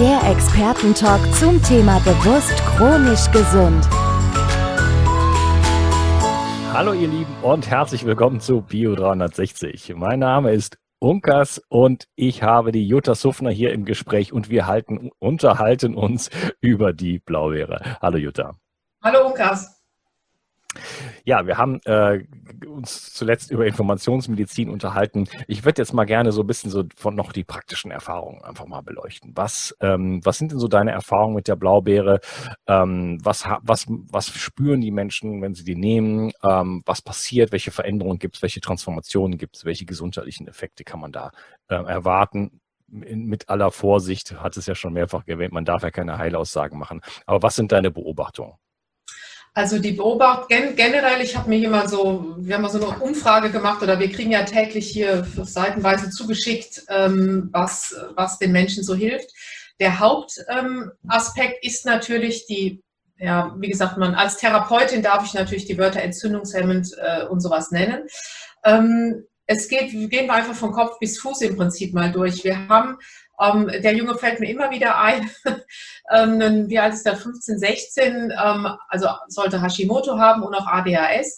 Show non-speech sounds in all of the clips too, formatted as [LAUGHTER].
Der Expertentalk zum Thema bewusst chronisch gesund. Hallo ihr Lieben und herzlich willkommen zu Bio 360. Mein Name ist Unkas und ich habe die Jutta Suffner hier im Gespräch und wir halten, unterhalten uns [LAUGHS] über die Blaubeere. Hallo Jutta. Hallo Unkas. Ja, wir haben äh, uns zuletzt über Informationsmedizin unterhalten. Ich würde jetzt mal gerne so ein bisschen so von noch die praktischen Erfahrungen einfach mal beleuchten. Was, ähm, was sind denn so deine Erfahrungen mit der Blaubeere? Ähm, was, was, was spüren die Menschen, wenn sie die nehmen? Ähm, was passiert? Welche Veränderungen gibt es? Welche Transformationen gibt es? Welche gesundheitlichen Effekte kann man da äh, erwarten? mit aller Vorsicht, hat es ja schon mehrfach erwähnt, man darf ja keine Heilaussagen machen. Aber was sind deine Beobachtungen? Also die Beobachtung generell, ich habe mir mal so, wir haben mal so eine Umfrage gemacht oder wir kriegen ja täglich hier seitenweise zugeschickt, ähm, was, was den Menschen so hilft. Der Hauptaspekt ähm, ist natürlich die, ja, wie gesagt, man als Therapeutin darf ich natürlich die Wörter entzündungshemmend äh, und sowas nennen. Ähm, es geht, gehen wir einfach von Kopf bis Fuß im Prinzip mal durch. Wir haben ähm, der Junge fällt mir immer wieder ein. [LAUGHS] ähm, wie alt ist der? 15, 16, ähm, also sollte Hashimoto haben und auch ADHS.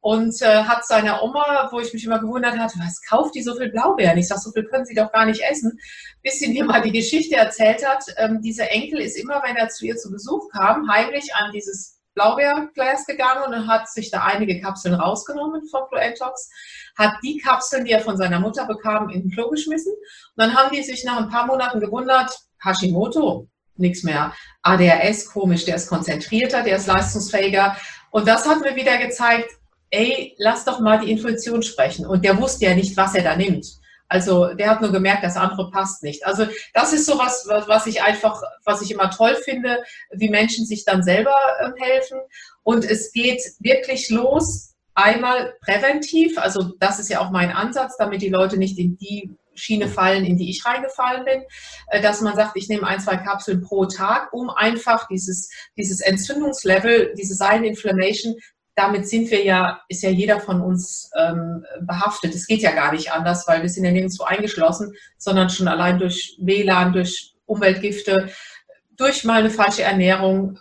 Und äh, hat seiner Oma, wo ich mich immer gewundert hatte, was kauft die so viel Blaubeeren? Ich sage, so viel können sie doch gar nicht essen. Bis sie mir mal die Geschichte erzählt hat, ähm, dieser Enkel ist immer, wenn er zu ihr zu Besuch kam, heimlich an dieses Blaubeerglas gegangen und hat sich da einige Kapseln rausgenommen vom Fluentox, hat die Kapseln, die er von seiner Mutter bekam, in den Klo geschmissen. Und dann haben die sich nach ein paar Monaten gewundert, Hashimoto, nichts mehr. ADHS, komisch, der ist konzentrierter, der ist leistungsfähiger. Und das hat mir wieder gezeigt, ey, lass doch mal die Intuition sprechen. Und der wusste ja nicht, was er da nimmt. Also der hat nur gemerkt, das andere passt nicht. Also das ist so was, was ich einfach, was ich immer toll finde, wie Menschen sich dann selber äh, helfen. Und es geht wirklich los, einmal präventiv, also das ist ja auch mein Ansatz, damit die Leute nicht in die Schiene fallen, in die ich reingefallen bin, äh, dass man sagt, ich nehme ein, zwei Kapseln pro Tag, um einfach dieses, dieses Entzündungslevel, diese Silent Inflammation damit sind wir ja, ist ja jeder von uns ähm, behaftet. Es geht ja gar nicht anders, weil wir sind ja nirgendwo eingeschlossen, sondern schon allein durch WLAN, durch Umweltgifte, durch mal eine falsche Ernährung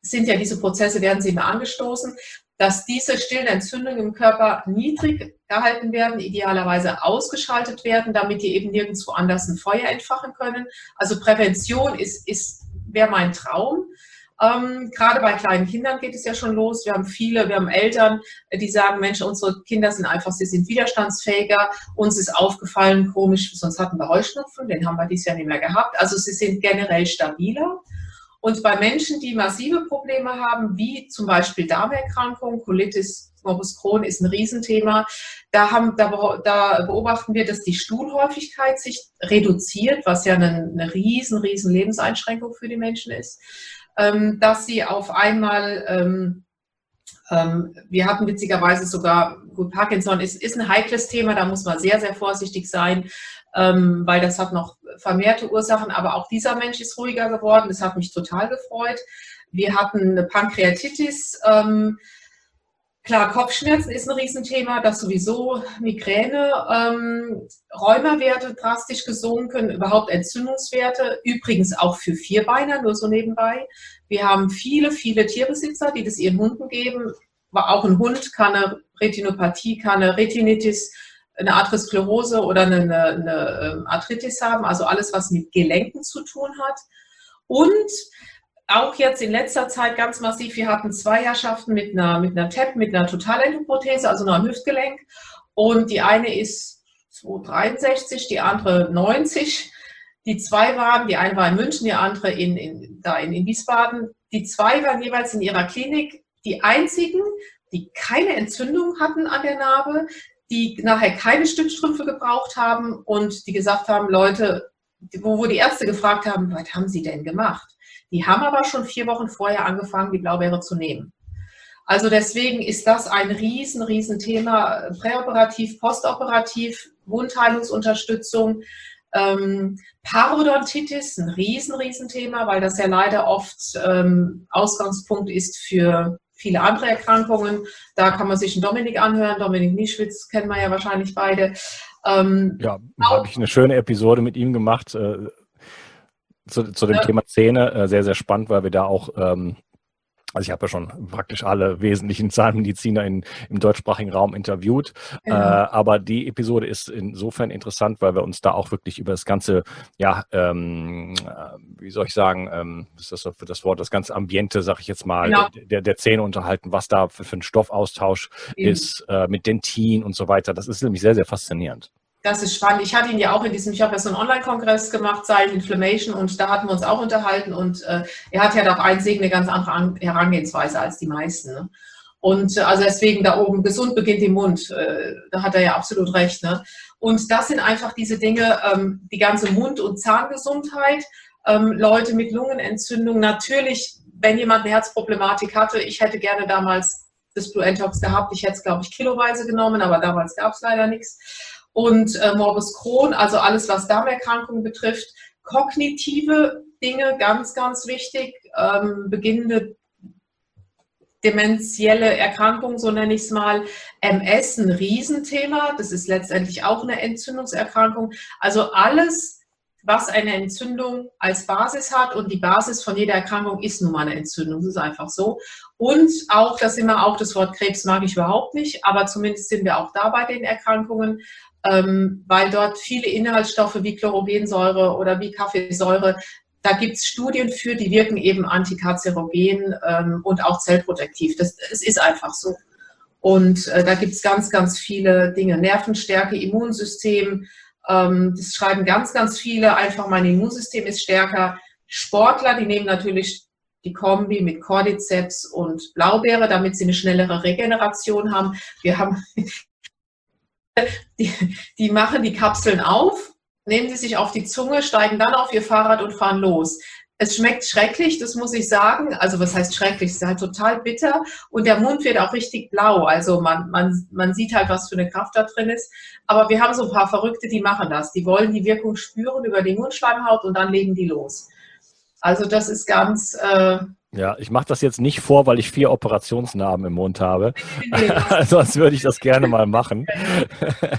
sind ja diese Prozesse, werden sie immer angestoßen, dass diese stillen Entzündungen im Körper niedrig gehalten werden, idealerweise ausgeschaltet werden, damit die eben nirgendwo anders ein Feuer entfachen können. Also Prävention ist, ist wäre mein Traum. Ähm, gerade bei kleinen Kindern geht es ja schon los. Wir haben viele, wir haben Eltern, die sagen, Mensch, unsere Kinder sind einfach, sie sind widerstandsfähiger. Uns ist aufgefallen, komisch, sonst hatten wir Heuschnupfen, den haben wir dieses Jahr nicht mehr gehabt. Also sie sind generell stabiler. Und bei Menschen, die massive Probleme haben, wie zum Beispiel Darmerkrankungen, Colitis Morbus Crohn ist ein Riesenthema. Da, haben, da, da, beobachten wir, dass die Stuhlhäufigkeit sich reduziert, was ja eine, eine riesen, riesen Lebenseinschränkung für die Menschen ist dass sie auf einmal, ähm, ähm, wir hatten witzigerweise sogar, gut, Parkinson ist, ist ein heikles Thema, da muss man sehr, sehr vorsichtig sein, ähm, weil das hat noch vermehrte Ursachen, aber auch dieser Mensch ist ruhiger geworden, das hat mich total gefreut. Wir hatten eine Pankreatitis, ähm, Klar, Kopfschmerzen ist ein Riesenthema, das sowieso Migräne, ähm, Rheumawerte drastisch gesunken, überhaupt Entzündungswerte, übrigens auch für Vierbeiner, nur so nebenbei. Wir haben viele, viele Tierbesitzer, die das ihren Hunden geben. Aber auch ein Hund kann eine Retinopathie kann eine Retinitis, eine Arteriosklerose oder eine, eine, eine ähm, Arthritis haben, also alles, was mit Gelenken zu tun hat. Und auch jetzt in letzter Zeit ganz massiv, wir hatten zwei Herrschaften mit einer, mit einer TEP, mit einer Totalendoprothese, also einem Hüftgelenk. Und die eine ist 263, die andere 90. Die zwei waren, die eine war in München, die andere in, in, da in, in Wiesbaden. Die zwei waren jeweils in ihrer Klinik die einzigen, die keine Entzündung hatten an der Narbe, die nachher keine Stützstrümpfe gebraucht haben und die gesagt haben, Leute, wo, wo die Ärzte gefragt haben, was haben sie denn gemacht? Die haben aber schon vier Wochen vorher angefangen, die Blaubeere zu nehmen. Also deswegen ist das ein riesen, riesen Thema, präoperativ, postoperativ, Wundheilungsunterstützung. Ähm, Parodontitis, ein riesen, riesen Thema, weil das ja leider oft ähm, Ausgangspunkt ist für viele andere Erkrankungen. Da kann man sich einen Dominik anhören. Dominik Nischwitz kennen wir ja wahrscheinlich beide. Ähm, ja, habe ich eine schöne Episode mit ihm gemacht äh, zu, zu, dem ja. Thema Zähne. Äh, sehr, sehr spannend, weil wir da auch ähm, also ich habe ja schon praktisch alle wesentlichen [LAUGHS] Zahnmediziner in, im deutschsprachigen Raum interviewt. Genau. Äh, aber die Episode ist insofern interessant, weil wir uns da auch wirklich über das ganze, ja, ähm, äh, wie soll ich sagen, ähm, ist das für das Wort, das ganze Ambiente, sag ich jetzt mal, genau. der, der Zähne unterhalten, was da für, für ein Stoffaustausch Eben. ist, äh, mit Dentin und so weiter. Das ist nämlich sehr, sehr faszinierend. Das ist spannend. Ich hatte ihn ja auch in diesem, ich habe ja so einen Online-Kongress gemacht, Silent Inflammation, und da hatten wir uns auch unterhalten. Und äh, er hat ja doch einzig eine ganz andere Herangehensweise als die meisten. Ne? Und äh, also deswegen da oben, gesund beginnt im Mund, äh, da hat er ja absolut recht. Ne? Und das sind einfach diese Dinge, ähm, die ganze Mund- und Zahngesundheit, ähm, Leute mit Lungenentzündung. Natürlich, wenn jemand eine Herzproblematik hatte, ich hätte gerne damals das Blue Entox gehabt. Ich hätte es, glaube ich, kiloweise genommen, aber damals gab es leider nichts und äh, Morbus Crohn, also alles, was Darmerkrankungen betrifft. Kognitive Dinge, ganz, ganz wichtig. Ähm, beginnende dementielle Erkrankung, so nenne ich es mal. MS, ein Riesenthema. Das ist letztendlich auch eine Entzündungserkrankung. Also alles, was eine Entzündung als Basis hat und die Basis von jeder Erkrankung ist nun mal eine Entzündung. Das ist einfach so. Und auch, das immer auch das Wort Krebs mag ich überhaupt nicht, aber zumindest sind wir auch da bei den Erkrankungen ähm, weil dort viele Inhaltsstoffe wie Chlorogensäure oder wie Kaffeesäure, da gibt es Studien für, die wirken eben antikarzerogen ähm, und auch zellprotektiv. Das, das ist einfach so. Und äh, da gibt es ganz, ganz viele Dinge. Nervenstärke, Immunsystem, ähm, das schreiben ganz, ganz viele. Einfach mein Immunsystem ist stärker. Sportler, die nehmen natürlich die Kombi mit Cordyceps und Blaubeere, damit sie eine schnellere Regeneration haben. Wir haben die, die machen die Kapseln auf, nehmen sie sich auf die Zunge, steigen dann auf ihr Fahrrad und fahren los. Es schmeckt schrecklich, das muss ich sagen. Also was heißt schrecklich? Es ist halt total bitter und der Mund wird auch richtig blau. Also man, man, man sieht halt, was für eine Kraft da drin ist. Aber wir haben so ein paar Verrückte, die machen das. Die wollen die Wirkung spüren über die Mundschleimhaut und dann legen die los. Also das ist ganz, äh, ja, ich mache das jetzt nicht vor, weil ich vier Operationsnarben im Mund habe. [LAUGHS] Sonst würde ich das gerne mal machen.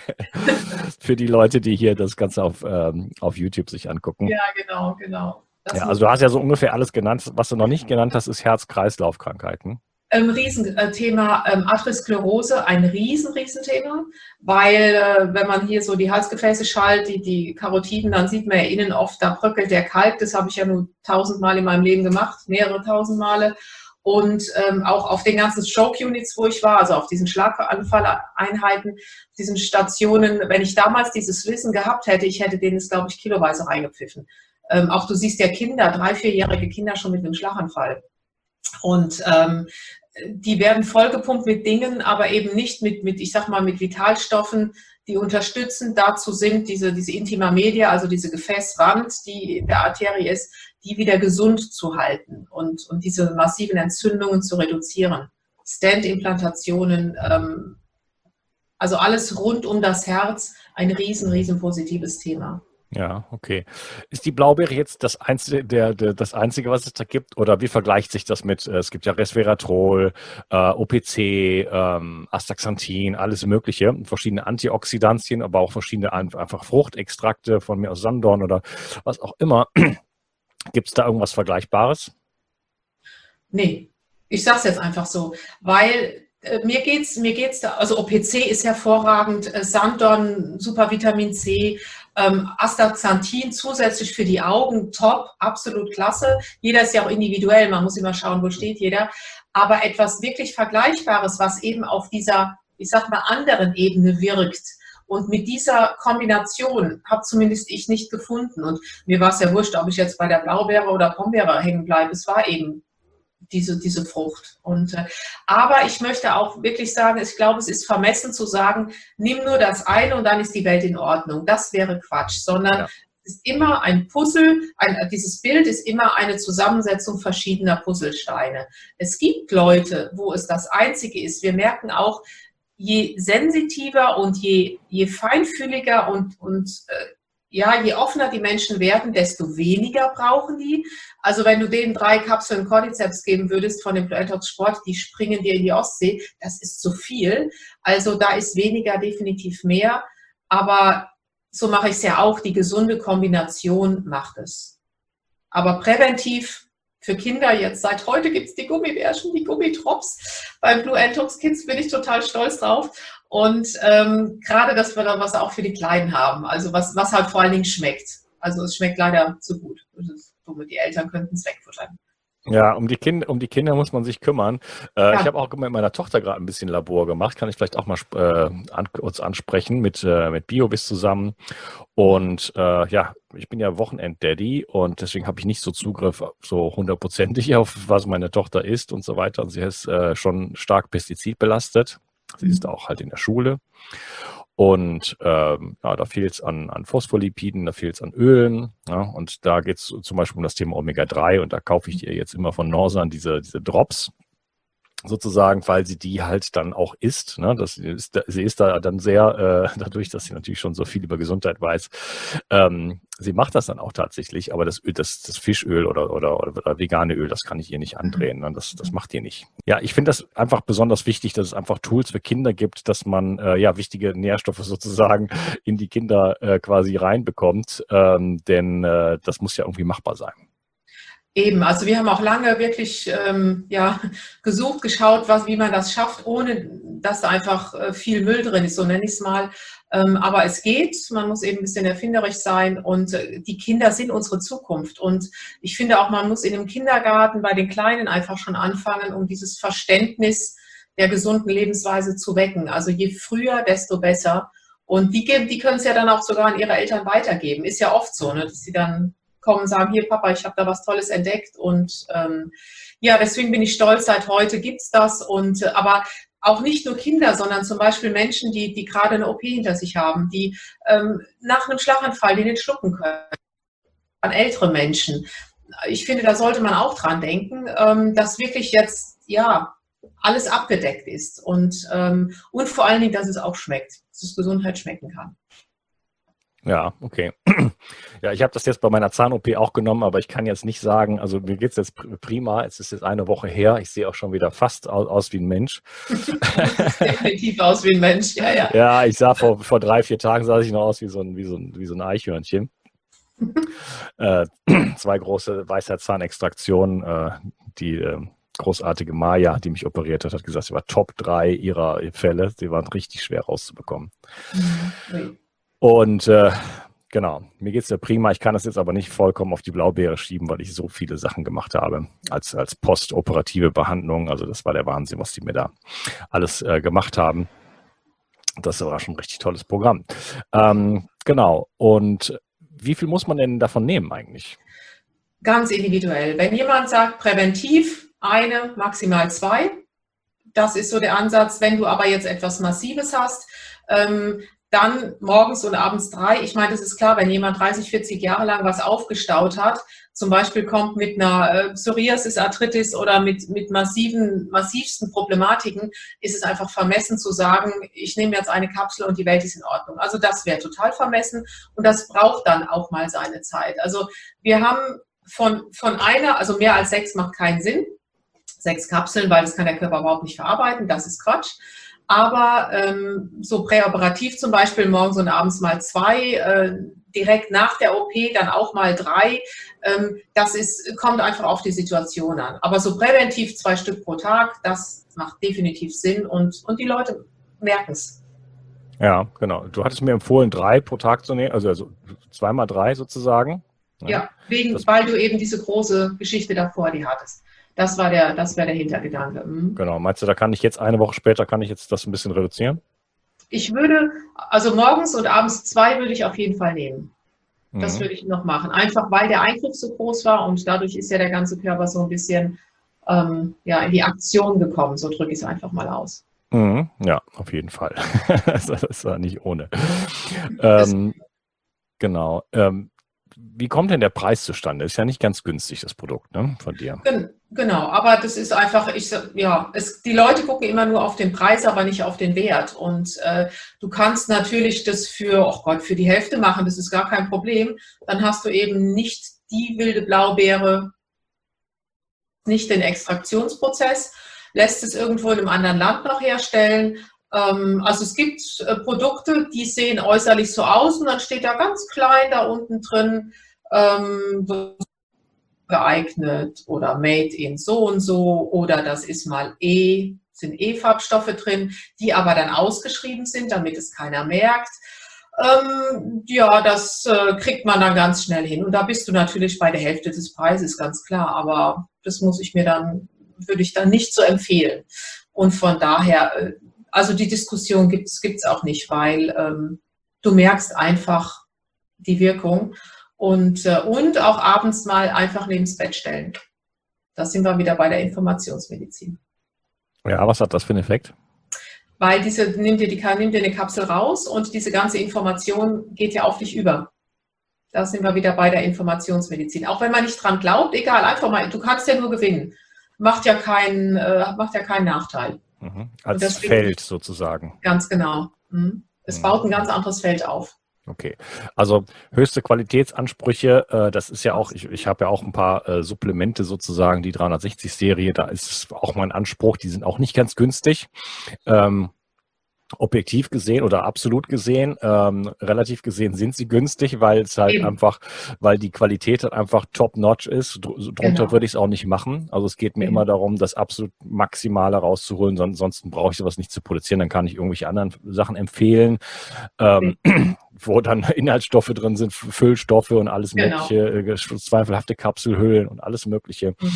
[LAUGHS] Für die Leute, die hier das Ganze auf, ähm, auf YouTube sich angucken. Ja, genau, genau. Das ja, also du hast ja so ungefähr alles genannt. Was du noch nicht genannt hast, ist Herz-Kreislauf-Krankheiten. Ähm, Riesenthema ähm, Atherosklerose, ein riesen, Riesenthema, weil äh, wenn man hier so die Halsgefäße schaltet, die, die Karotiden, dann sieht man ja innen oft, da bröckelt der Kalk. Das habe ich ja nur tausendmal in meinem Leben gemacht, mehrere tausend Male. Und ähm, auch auf den ganzen Stroke-Units, wo ich war, also auf diesen Schlaganfalleinheiten, diesen Stationen, wenn ich damals dieses Wissen gehabt hätte, ich hätte denen es, glaube ich, kiloweise reingepfiffen. Ähm, auch du siehst ja Kinder, drei, vierjährige Kinder schon mit einem Schlaganfall. Und ähm, die werden vollgepumpt mit Dingen, aber eben nicht mit, mit, ich sag mal, mit Vitalstoffen, die unterstützend dazu sind, diese, diese Intima Media, also diese Gefäßwand, die in der Arterie ist, die wieder gesund zu halten und, und diese massiven Entzündungen zu reduzieren. Stand-Implantationen, ähm, also alles rund um das Herz, ein riesen, riesen positives Thema. Ja, okay. Ist die Blaubeere jetzt das einzige, der, der, das einzige, was es da gibt? Oder wie vergleicht sich das mit, äh, es gibt ja Resveratrol, äh, OPC, ähm, Astaxanthin, alles Mögliche, verschiedene Antioxidantien, aber auch verschiedene einfach Fruchtextrakte von mir aus Sandorn oder was auch immer. [CLEARS THROAT] gibt es da irgendwas Vergleichbares? Nee, ich sage es jetzt einfach so, weil äh, mir geht's, mir geht's da, also OPC ist hervorragend, äh, Sandon, super Vitamin C, ähm, Astaxanthin zusätzlich für die Augen, top, absolut klasse. Jeder ist ja auch individuell, man muss immer schauen, wo steht jeder. Aber etwas wirklich Vergleichbares, was eben auf dieser, ich sag mal, anderen Ebene wirkt. Und mit dieser Kombination habe zumindest ich nicht gefunden. Und mir war es ja wurscht, ob ich jetzt bei der Blaubeere oder Pombeere hängen bleibe. Es war eben diese, diese Frucht. Und, äh, aber ich möchte auch wirklich sagen, ich glaube, es ist vermessen zu sagen, nimm nur das eine und dann ist die Welt in Ordnung. Das wäre Quatsch, sondern ja. es ist immer ein Puzzle, ein, dieses Bild ist immer eine Zusammensetzung verschiedener Puzzlesteine. Es gibt Leute, wo es das Einzige ist. Wir merken auch, je sensitiver und je, je feinfühliger und, und äh, ja, je offener die Menschen werden, desto weniger brauchen die. Also wenn du denen drei Kapseln Cordyceps geben würdest von dem Detox Sport, die springen dir in die Ostsee, das ist zu viel. Also da ist weniger definitiv mehr. Aber so mache ich es ja auch. Die gesunde Kombination macht es. Aber präventiv für Kinder jetzt, seit heute gibt es die Gummibärchen, die Gummitrops. Beim Blue Antox Kids bin ich total stolz drauf. Und ähm, gerade, dass wir da was auch für die Kleinen haben, also was, was halt vor allen Dingen schmeckt. Also es schmeckt leider zu gut. Somit die Eltern könnten es wegfuttern. Ja, um die, Kinder, um die Kinder muss man sich kümmern. Äh, ja. Ich habe auch mit meiner Tochter gerade ein bisschen Labor gemacht, kann ich vielleicht auch mal äh, an, uns ansprechen, mit, äh, mit BioBis zusammen. Und äh, ja, ich bin ja Wochenend-Daddy und deswegen habe ich nicht so Zugriff so hundertprozentig auf, was meine Tochter isst und so weiter. Und sie ist äh, schon stark pestizidbelastet. Sie ist auch halt in der Schule. Und ähm, ja, da fehlt es an, an Phospholipiden, da fehlt es an Ölen. Ja, und da geht es zum Beispiel um das Thema Omega-3 und da kaufe ich dir jetzt immer von Norsan diese, diese Drops sozusagen, weil sie die halt dann auch isst. Ne? Das ist, sie ist da dann sehr, äh, [LAUGHS] dadurch, dass sie natürlich schon so viel über Gesundheit weiß, ähm, sie macht das dann auch tatsächlich, aber das, das, das Fischöl oder, oder, oder vegane Öl, das kann ich ihr nicht andrehen. Ne? Das, das macht ihr nicht. Ja, ich finde das einfach besonders wichtig, dass es einfach Tools für Kinder gibt, dass man äh, ja wichtige Nährstoffe [LAUGHS] sozusagen in die Kinder äh, quasi reinbekommt, ähm, denn äh, das muss ja irgendwie machbar sein. Eben, also wir haben auch lange wirklich ähm, ja, gesucht, geschaut, was, wie man das schafft, ohne dass da einfach äh, viel Müll drin ist, so nenne ich es mal. Ähm, aber es geht, man muss eben ein bisschen erfinderisch sein und äh, die Kinder sind unsere Zukunft. Und ich finde auch, man muss in dem Kindergarten bei den Kleinen einfach schon anfangen, um dieses Verständnis der gesunden Lebensweise zu wecken. Also je früher, desto besser. Und die, die können es ja dann auch sogar an ihre Eltern weitergeben. Ist ja oft so, ne, dass sie dann kommen und sagen, hier Papa, ich habe da was Tolles entdeckt. Und ähm, ja, deswegen bin ich stolz, seit heute gibt es das. Und äh, aber auch nicht nur Kinder, sondern zum Beispiel Menschen, die, die gerade eine OP hinter sich haben, die ähm, nach einem Schlaganfall den schlucken können. An ältere Menschen. Ich finde, da sollte man auch dran denken, ähm, dass wirklich jetzt, ja, alles abgedeckt ist und, ähm, und vor allen Dingen, dass es auch schmeckt, dass es Gesundheit schmecken kann. Ja, okay. [CLEARS THROAT] Ja, ich habe das jetzt bei meiner Zahn-OP auch genommen, aber ich kann jetzt nicht sagen, also mir geht es jetzt prima, es ist jetzt eine Woche her, ich sehe auch schon wieder fast aus, aus wie ein Mensch. [LAUGHS] Definitiv aus wie ein Mensch, ja, ja. Ja, ich sah vor, vor drei, vier Tagen sah ich noch aus wie so ein, wie so ein, wie so ein Eichhörnchen. [LAUGHS] äh, [CLEARS THROAT] zwei große Weisheitszahnextraktionen, äh, die äh, großartige Maya, die mich operiert hat, hat gesagt, sie war Top 3 ihrer Fälle. Sie waren richtig schwer rauszubekommen. Mhm. Und äh, genau, mir geht es ja prima. Ich kann das jetzt aber nicht vollkommen auf die Blaubeere schieben, weil ich so viele Sachen gemacht habe als, als postoperative Behandlung. Also das war der Wahnsinn, was die mir da alles äh, gemacht haben. Das war schon ein richtig tolles Programm. Ähm, genau. Und wie viel muss man denn davon nehmen eigentlich? Ganz individuell. Wenn jemand sagt, präventiv eine, maximal zwei, das ist so der Ansatz. Wenn du aber jetzt etwas Massives hast, ähm, dann morgens und abends drei. Ich meine, das ist klar, wenn jemand 30, 40 Jahre lang was aufgestaut hat, zum Beispiel kommt mit einer äh, Psoriasis, Arthritis oder mit, mit massiven, massivsten Problematiken, ist es einfach vermessen zu sagen, ich nehme jetzt eine Kapsel und die Welt ist in Ordnung. Also das wäre total vermessen und das braucht dann auch mal seine Zeit. Also wir haben von, von einer, also mehr als sechs macht keinen Sinn. Sechs Kapseln, weil das kann der Körper überhaupt nicht verarbeiten, das ist Quatsch. Aber ähm, so präoperativ zum Beispiel morgens und abends mal zwei, äh, direkt nach der OP dann auch mal drei. Ähm, das ist, kommt einfach auf die Situation an. Aber so präventiv zwei Stück pro Tag, das macht definitiv Sinn und, und die Leute merken es. Ja, genau. Du hattest mir empfohlen, drei pro Tag zu nehmen, also, also zweimal drei sozusagen. Ja, ja wegen, weil du eben diese große Geschichte davor die hattest. Das war der, das wäre der Hintergedanke. Mhm. Genau. Meinst du, da kann ich jetzt eine Woche später, kann ich jetzt das ein bisschen reduzieren? Ich würde, also morgens und abends zwei würde ich auf jeden Fall nehmen. Das mhm. würde ich noch machen. Einfach weil der Eingriff so groß war und dadurch ist ja der ganze Körper so ein bisschen ähm, ja, in die Aktion gekommen. So drücke ich es einfach mal aus. Mhm. Ja, auf jeden Fall. [LAUGHS] das war nicht ohne. [LAUGHS] Ähm, genau. Ähm, wie kommt denn der Preis zustande? Ist ja nicht ganz günstig, das Produkt ne, von dir. Genau, aber das ist einfach, ich, ja, es, die Leute gucken immer nur auf den Preis, aber nicht auf den Wert. Und äh, du kannst natürlich das für, oh Gott, für die Hälfte machen, das ist gar kein Problem. Dann hast du eben nicht die wilde Blaubeere, nicht den Extraktionsprozess, lässt es irgendwo in einem anderen Land noch herstellen also es gibt äh, Produkte, die sehen äußerlich so aus und dann steht da ganz klein da unten drin, ähm, geeignet oder made in so und so oder das ist mal E, sind E-Farbstoffe drin, die aber dann ausgeschrieben sind, damit es keiner merkt. Ähm, ja, das äh, kriegt man dann ganz schnell hin. Und da bist du natürlich bei der Hälfte des Preises, ganz klar. Aber das muss ich mir dann, würde ich dann nicht so empfehlen. Und von daher, äh, also die Diskussion gibt es auch nicht, weil ähm, du merkst einfach die Wirkung und, äh, und auch abends mal einfach neben das Bett stellen. Da sind wir wieder bei der Informationsmedizin. Ja, was hat das für einen Effekt? Weil diese, nimm dir, die, nimm dir eine Kapsel raus und diese ganze Information geht ja auf dich über. Da sind wir wieder bei der Informationsmedizin. Auch wenn man nicht dran glaubt, egal, einfach mal, du kannst ja nur gewinnen. Macht ja keinen, äh, macht ja keinen Nachteil. Mhm. Als deswegen, Feld sozusagen. Ganz genau. Mhm. Es mhm. baut ein ganz anderes Feld auf. Okay, also höchste Qualitätsansprüche, äh, das ist ja auch, ich, ich habe ja auch ein paar äh, Supplemente sozusagen, die 360-Serie, da ist auch mein Anspruch, die sind auch nicht ganz günstig. Ähm, objektiv gesehen oder absolut gesehen, ähm, relativ gesehen sind sie günstig, weil es halt Eben. einfach, weil die Qualität halt einfach top-notch ist. Drunter genau. würde ich es auch nicht machen. Also es geht mir Eben. immer darum, das absolut Maximale rauszuholen, sonst brauche ich sowas nicht zu produzieren. Dann kann ich irgendwelche anderen Sachen empfehlen. Ähm, wo dann [LAUGHS] Inhaltsstoffe drin sind, Füllstoffe und alles genau. mögliche, äh, zweifelhafte Kapselhüllen und alles mögliche, mhm.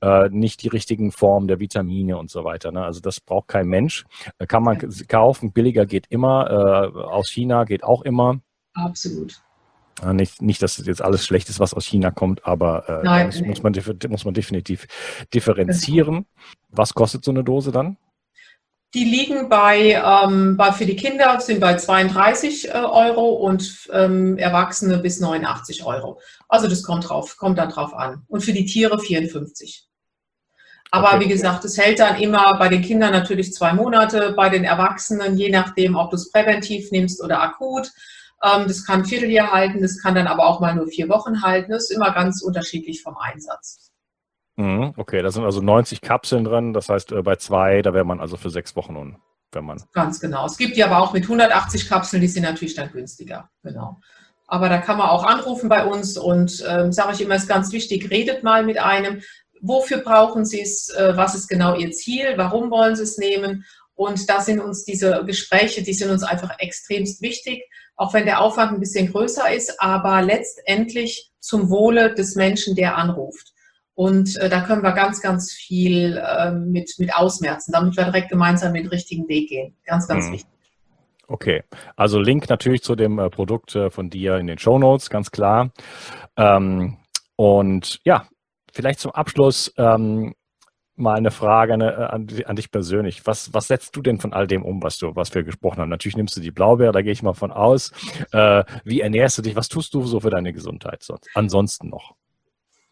äh, nicht die richtigen Formen der Vitamine und so weiter. Ne? Also das braucht kein Mensch. Äh, kann man ja. kaufen, billiger geht immer, äh, aus China geht auch immer. Absolut. Nicht, nicht, dass jetzt alles schlecht ist, was aus China kommt, aber äh, Nein, das muss, man, muss man definitiv differenzieren. Genau. Was kostet so eine Dose dann? Die liegen bei, ähm, bei für die Kinder sind bei 32 äh, Euro und ähm, Erwachsene bis 89 Euro. Also das kommt drauf, kommt dann drauf an. Und für die Tiere 54. Aber okay. wie gesagt, es hält dann immer bei den Kindern natürlich zwei Monate, bei den Erwachsenen, je nachdem, ob du es präventiv nimmst oder akut. Ähm, das kann ein Vierteljahr halten, das kann dann aber auch mal nur vier Wochen halten. Das ist immer ganz unterschiedlich vom Einsatz. Mhm, okay, da sind also 90 Kapseln drin. Das heißt, äh, bei zwei, da wäre man also für sechs Wochen nun, wenn man. Ganz genau. Es gibt die aber auch mit 180 Kapseln, die sind natürlich dann günstiger. Genau. Aber da kann man auch anrufen bei uns und ähm, sage ich immer, ist ganz wichtig, redet mal mit einem. Wofür brauchen Sie es? Äh, was ist genau Ihr Ziel? Warum wollen Sie es nehmen? Und da sind uns diese Gespräche, die sind uns einfach extremst wichtig, auch wenn der Aufwand ein bisschen größer ist, aber letztendlich zum Wohle des Menschen, der anruft. Und äh, da können wir ganz, ganz viel äh, mit, mit ausmerzen, damit wir direkt gemeinsam den richtigen Weg gehen. Ganz, ganz mhm. wichtig. Okay, also Link natürlich zu dem äh, Produkt äh, von dir in den Show Notes, ganz klar. Ähm, und ja, vielleicht zum Abschluss ähm, mal eine Frage an, an, an, dich persönlich. Was, was setzt du denn von all dem um, was du, was wir gesprochen haben? Natürlich nimmst du die Blaubeere, da gehe ich mal von aus. Äh, wie ernährst du dich? Was tust du so für deine Gesundheit sonst? Ansonsten noch?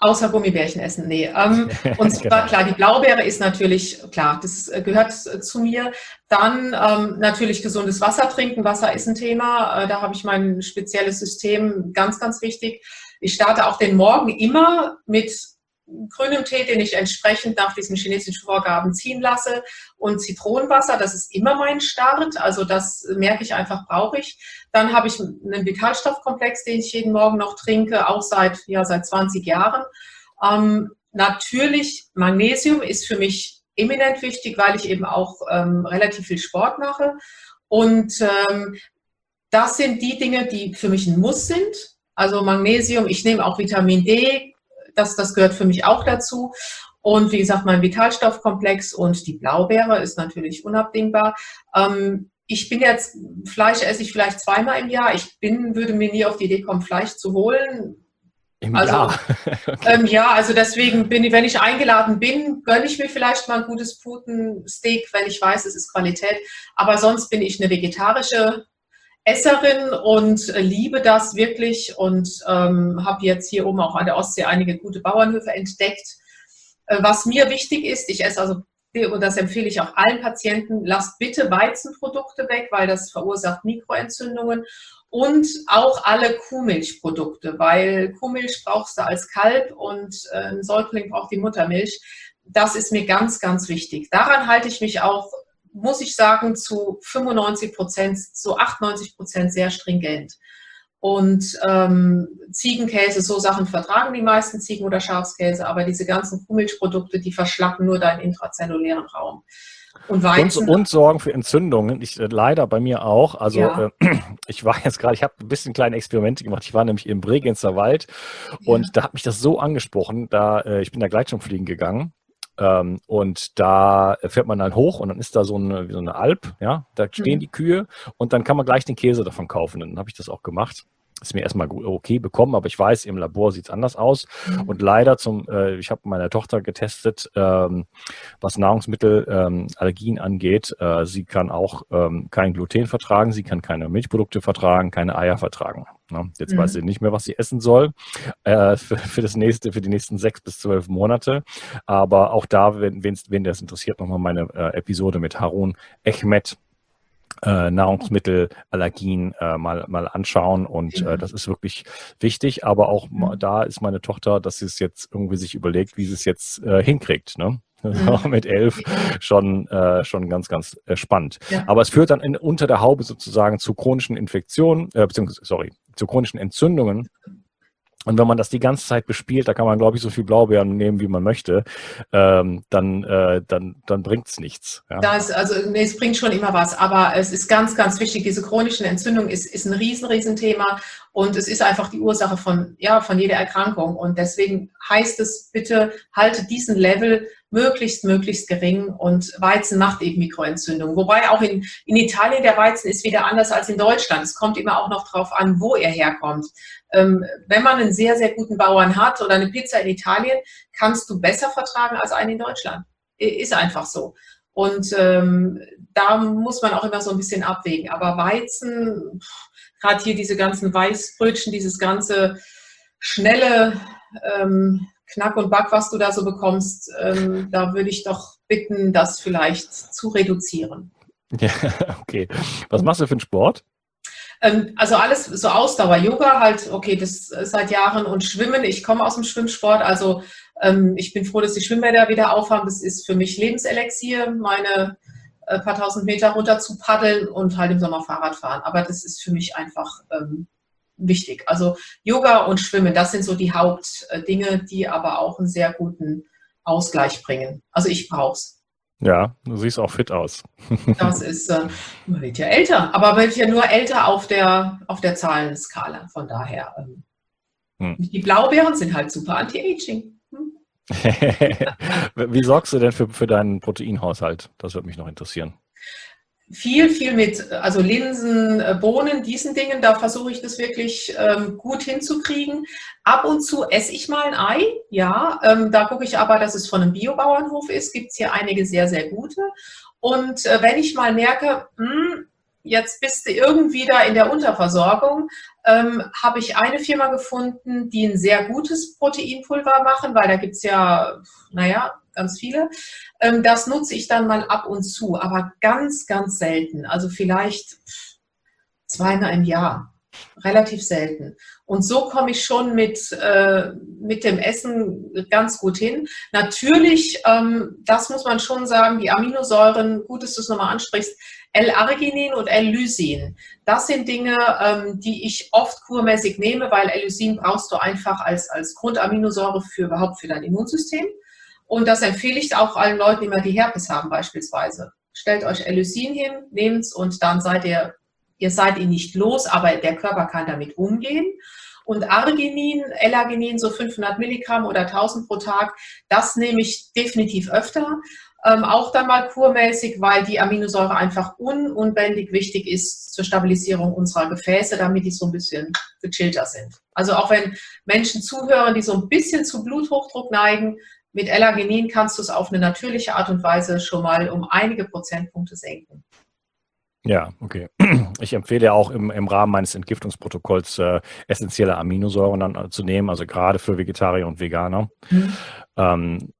Außer Gummibärchen essen, nee. Ähm, [LAUGHS] und zwar genau. klar, die Blaubeere ist natürlich, klar, das äh, gehört zu mir. Dann ähm, natürlich gesundes Wasser trinken. Wasser ist ein Thema. Äh, da habe ich mein spezielles System, ganz, ganz wichtig. Ich starte auch den Morgen immer mit grünem Tee, den ich entsprechend nach diesen chinesischen Vorgaben ziehen lasse und Zitronenwasser, das ist immer mein Start, also das merke ich einfach, brauche ich. Dann habe ich einen Vitalstoffkomplex, den ich jeden Morgen noch trinke, auch seit, ja, seit 20 Jahren. Ähm, natürlich, Magnesium ist für mich eminent wichtig, weil ich eben auch ähm, relativ viel Sport mache. Und ähm, das sind die Dinge, die für mich ein Muss sind. Also Magnesium, ich nehme auch Vitamin D, das, das gehört für mich auch dazu. Und wie gesagt, mein Vitalstoffkomplex und die Blaubeere ist natürlich unabdingbar. Ähm, ich bin jetzt, Fleisch esse ich vielleicht zweimal im Jahr. Ich bin, würde mir nie auf die Idee kommen, Fleisch zu holen. Im also, Jahr. okay. [LAUGHS] ähm, ja, also deswegen bin ich, wenn ich eingeladen bin, gönne ich mir vielleicht mal ein gutes Putensteak, wenn ich weiß, es ist Qualität. Aber sonst bin ich eine vegetarische Esserin und liebe das wirklich und ähm, habe jetzt hier oben auch an der Ostsee einige gute Bauernhöfe entdeckt. Äh, was mir wichtig ist, ich esse also, und das empfehle ich auch allen Patienten, lasst bitte Weizenprodukte weg, weil das verursacht Mikroentzündungen und auch alle Kuhmilchprodukte, weil Kuhmilch brauchst du als Kalb und äh, ein Säugling braucht die Muttermilch. Das ist mir ganz, ganz wichtig. Daran halte ich mich auch muss ich sagen, zu 95 Prozent, zu 98 Prozent sehr stringent. Und ähm, Ziegenkäse, so Sachen vertragen die meisten Ziegen- oder Schafskäse, aber diese ganzen Kuhmilchprodukte, die verschlacken nur deinen intrazellulären Raum. Und, Weizen, und, und, sorgen für Entzündungen. Ich, äh, leider bei mir auch. Also ja. äh, [CLEARS THROAT] ich war jetzt gerade, ich habe ein bisschen kleine Experimente gemacht. Ich war nämlich im Bregenzer Wald und ja. da hat mich das so angesprochen. Da äh, ich bin da gleich schon fliegen gegangen ähm, und da fährt man dann hoch und dann ist da so eine, so eine Alp, ja, da stehen mhm. die Kühe und dann kann man gleich den Käse davon kaufen. Und dann habe ich das auch gemacht ist mir erstmal okay bekommen, aber ich weiß, im Labor sieht es anders aus. Mhm. Und leider zum, äh, ich habe meine Tochter getestet, ähm, was Nahrungsmittelallergien ähm, angeht. Äh, sie kann auch ähm, kein Gluten vertragen, sie kann keine Milchprodukte vertragen, keine Eier vertragen. Ne? Jetzt mhm. weiß sie nicht mehr, was sie essen soll äh, für, für das nächste, für die nächsten sechs bis zwölf Monate. Aber auch da, wenn, wenn das interessiert, nochmal meine äh, Episode mit Harun Echmet äh, Nahrungsmittelallergien äh, mal, mal anschauen. Und äh, das ist wirklich wichtig. Aber auch mhm. da ist meine Tochter, dass sie es jetzt irgendwie sich überlegt, wie sie es jetzt äh, hinkriegt. Ne? [LAUGHS] Mhm. mit elf schon, äh, schon ganz, ganz äh, spannend. Ja. Aber es führt dann in, unter der Haube sozusagen zu chronischen Infektionen, äh, beziehungsweise, sorry, zu chronischen Entzündungen und wenn man das die ganze Zeit bespielt, da kann man, glaube ich, so viel Blaubeeren nehmen, wie man möchte, ähm, dann, äh, dann, dann bringt es nichts. Ja. Das, also, nee, es bringt schon immer was, aber es ist ganz, ganz wichtig, diese chronischen Entzündungen ist, ist ein riesen, riesen Thema und es ist einfach die Ursache von, ja, von jeder Erkrankung. Und deswegen heißt es, bitte halte diesen Level möglichst, möglichst gering und Weizen macht eben Mikroentzündungen. Wobei auch in, in Italien der Weizen ist wieder anders als in Deutschland. Es kommt immer auch noch darauf an, wo er herkommt. Ähm, wenn man einen sehr, sehr guten Bauern hat oder eine Pizza in Italien, kannst du besser vertragen als einen in Deutschland. Ist einfach so. Und ähm, da muss man auch immer so ein bisschen abwägen. Aber Weizen, gerade hier diese ganzen Weißbrötchen, dieses ganze schnelle ähm, Knack und Back, was du da so bekommst, ähm, da würde ich doch bitten, das vielleicht zu reduzieren. [LAUGHS] Ja, okay. Was machst du für einen Sport? Ähm, also alles so Ausdauer, Yoga halt, okay, das seit Jahren und Schwimmen. Ich komme aus dem Schwimmsport, also ähm, ich bin froh, dass die Schwimmbäder wieder aufhaben. Das ist für mich Lebenselixier, meine äh, paar tausend Meter runter zu paddeln und halt im Sommer Fahrrad fahren. Aber das ist für mich einfach ähm, wichtig. Also Yoga und Schwimmen, das sind so die Hauptdinge, die aber auch einen sehr guten Ausgleich bringen. Also ich brauche es. Ja, du siehst auch fit aus. [LAUGHS] das ist, äh, man wird ja älter, aber man wird ja nur älter auf der, auf der Zahlenskala. Von daher, ähm, hm. die Blaubeeren sind halt super anti-aging. Hm? [LAUGHS] Wie sorgst du denn für, für deinen Proteinhaushalt? Das würde mich noch interessieren viel, viel mit, also Linsen, äh, Bohnen, diesen Dingen, da versuche ich das wirklich ähm, gut hinzukriegen. Ab und zu esse ich mal ein Ei, ja, ähm, da gucke ich aber, dass es von einem Biobauernhof ist, gibt es hier einige sehr, sehr gute. Und äh, wenn ich mal merke, mh, hm, jetzt bist du irgendwie da in der Unterversorgung, ähm, habe ich eine Firma gefunden, die ein sehr gutes Proteinpulver machen, weil da gibt es ja, naja, ganz viele. Ähm, das nutze ich dann mal ab und zu, aber ganz, ganz selten. Also vielleicht zweimal im Jahr. relativ selten. Und so komme ich schon mit, äh, mit dem Essen ganz gut hin. Natürlich, ähm, das muss man schon sagen, die Aminosäuren, gut, dass du es nochmal ansprichst, L-Arginin und L-Lysin. Das sind Dinge, ähm, die ich oft kurmäßig nehme, weil L-Lysin brauchst du einfach als, als Grundaminosäure für überhaupt für dein Immunsystem. Und das empfehle ich auch allen Leuten, die mal die Herpes haben beispielsweise. Stellt euch L-Lysin hin, nehmt's und dann seid ihr, ihr seid ihn nicht los, aber der Körper kann damit umgehen. Und Arginin, L-Arginin, so 500 Milligramm oder 1000 pro Tag, das nehme ich definitiv öfter. Ähm, auch dann mal kurmäßig, weil die Aminosäure einfach un unbändig wichtig ist zur Stabilisierung unserer Gefäße, damit die so ein bisschen gechillter sind. Also auch wenn Menschen zuhören, die so ein bisschen zu Bluthochdruck neigen, mit L-Arginin kannst du es auf eine natürliche Art und Weise schon mal um einige Prozentpunkte senken. Ja, okay. [CLEARS THROAT] Ich empfehle ja auch im, im Rahmen meines Entgiftungsprotokolls äh, essentielle Aminosäuren dann äh, zu nehmen, also gerade für Vegetarier und Veganer. Mhm. Ähm,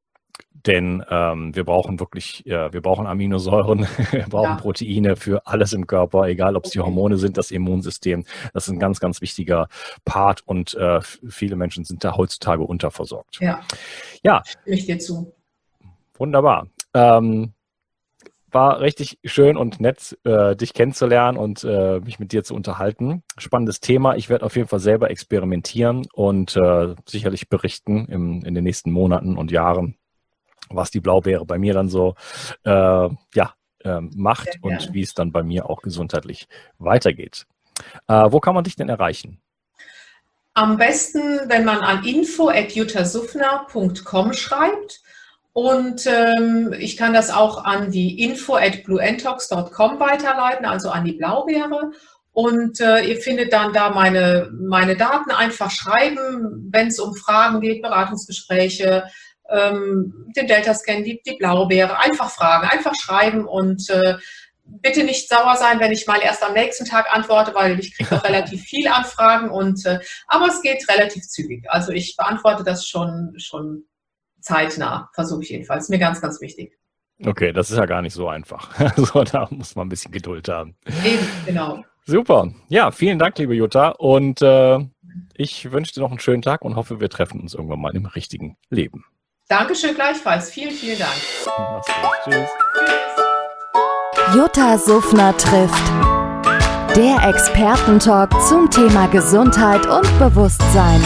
denn ähm, wir brauchen wirklich, ja, wir brauchen Aminosäuren, [LAUGHS] wir brauchen ja. Proteine für alles im Körper, egal ob es die Hormone sind, das Immunsystem. Das ist ein ganz, ganz wichtiger Part und äh, viele Menschen sind da heutzutage unterversorgt. Ja. Ja. Stimme ich dir zu. Wunderbar. Ähm, war richtig schön und nett, äh, dich kennenzulernen und äh, mich mit dir zu unterhalten. Spannendes Thema. Ich werde auf jeden Fall selber experimentieren und äh, sicherlich berichten im, in den nächsten Monaten und Jahren, was die Blaubeere bei mir dann so äh, ja, äh, macht und wie es dann bei mir auch gesundheitlich weitergeht. Äh, wo kann man dich denn erreichen? Am besten, wenn man an info.jutasufner.com schreibt und ähm, ich kann das auch an die info at bluentox.com weiterleiten, also an die Blaubeere. Und äh, ihr findet dann da meine, meine Daten einfach schreiben, wenn es um Fragen geht, Beratungsgespräche, ähm, den Delta-Scan, die, die Blaubeere. Einfach fragen, einfach schreiben und äh, bitte nicht sauer sein, wenn ich mal erst am nächsten Tag antworte, weil ich kriege auch [LAUGHS] relativ viele Anfragen und äh, aber es geht relativ zügig. Also ich beantworte das schon, schon zeitnah, versuche ich jedenfalls. Ist mir ganz, ganz wichtig. Okay, das ist ja gar nicht so einfach. [LAUGHS] Also da muss man ein bisschen Geduld haben. Eben, genau. Super. Ja, vielen Dank, liebe Jutta. Und äh, ich wünsche dir noch einen schönen Tag und hoffe, wir treffen uns irgendwann mal im richtigen Leben. Dankeschön gleichfalls. Vielen, vielen Dank. Mach's gut. Tschüss. Tschüss. Jutta Suffner trifft. Der Expertentalk zum Thema Gesundheit und Bewusstsein.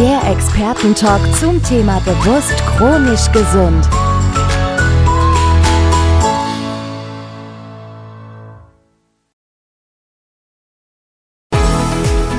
Der Expertentalk zum Thema bewusst chronisch gesund.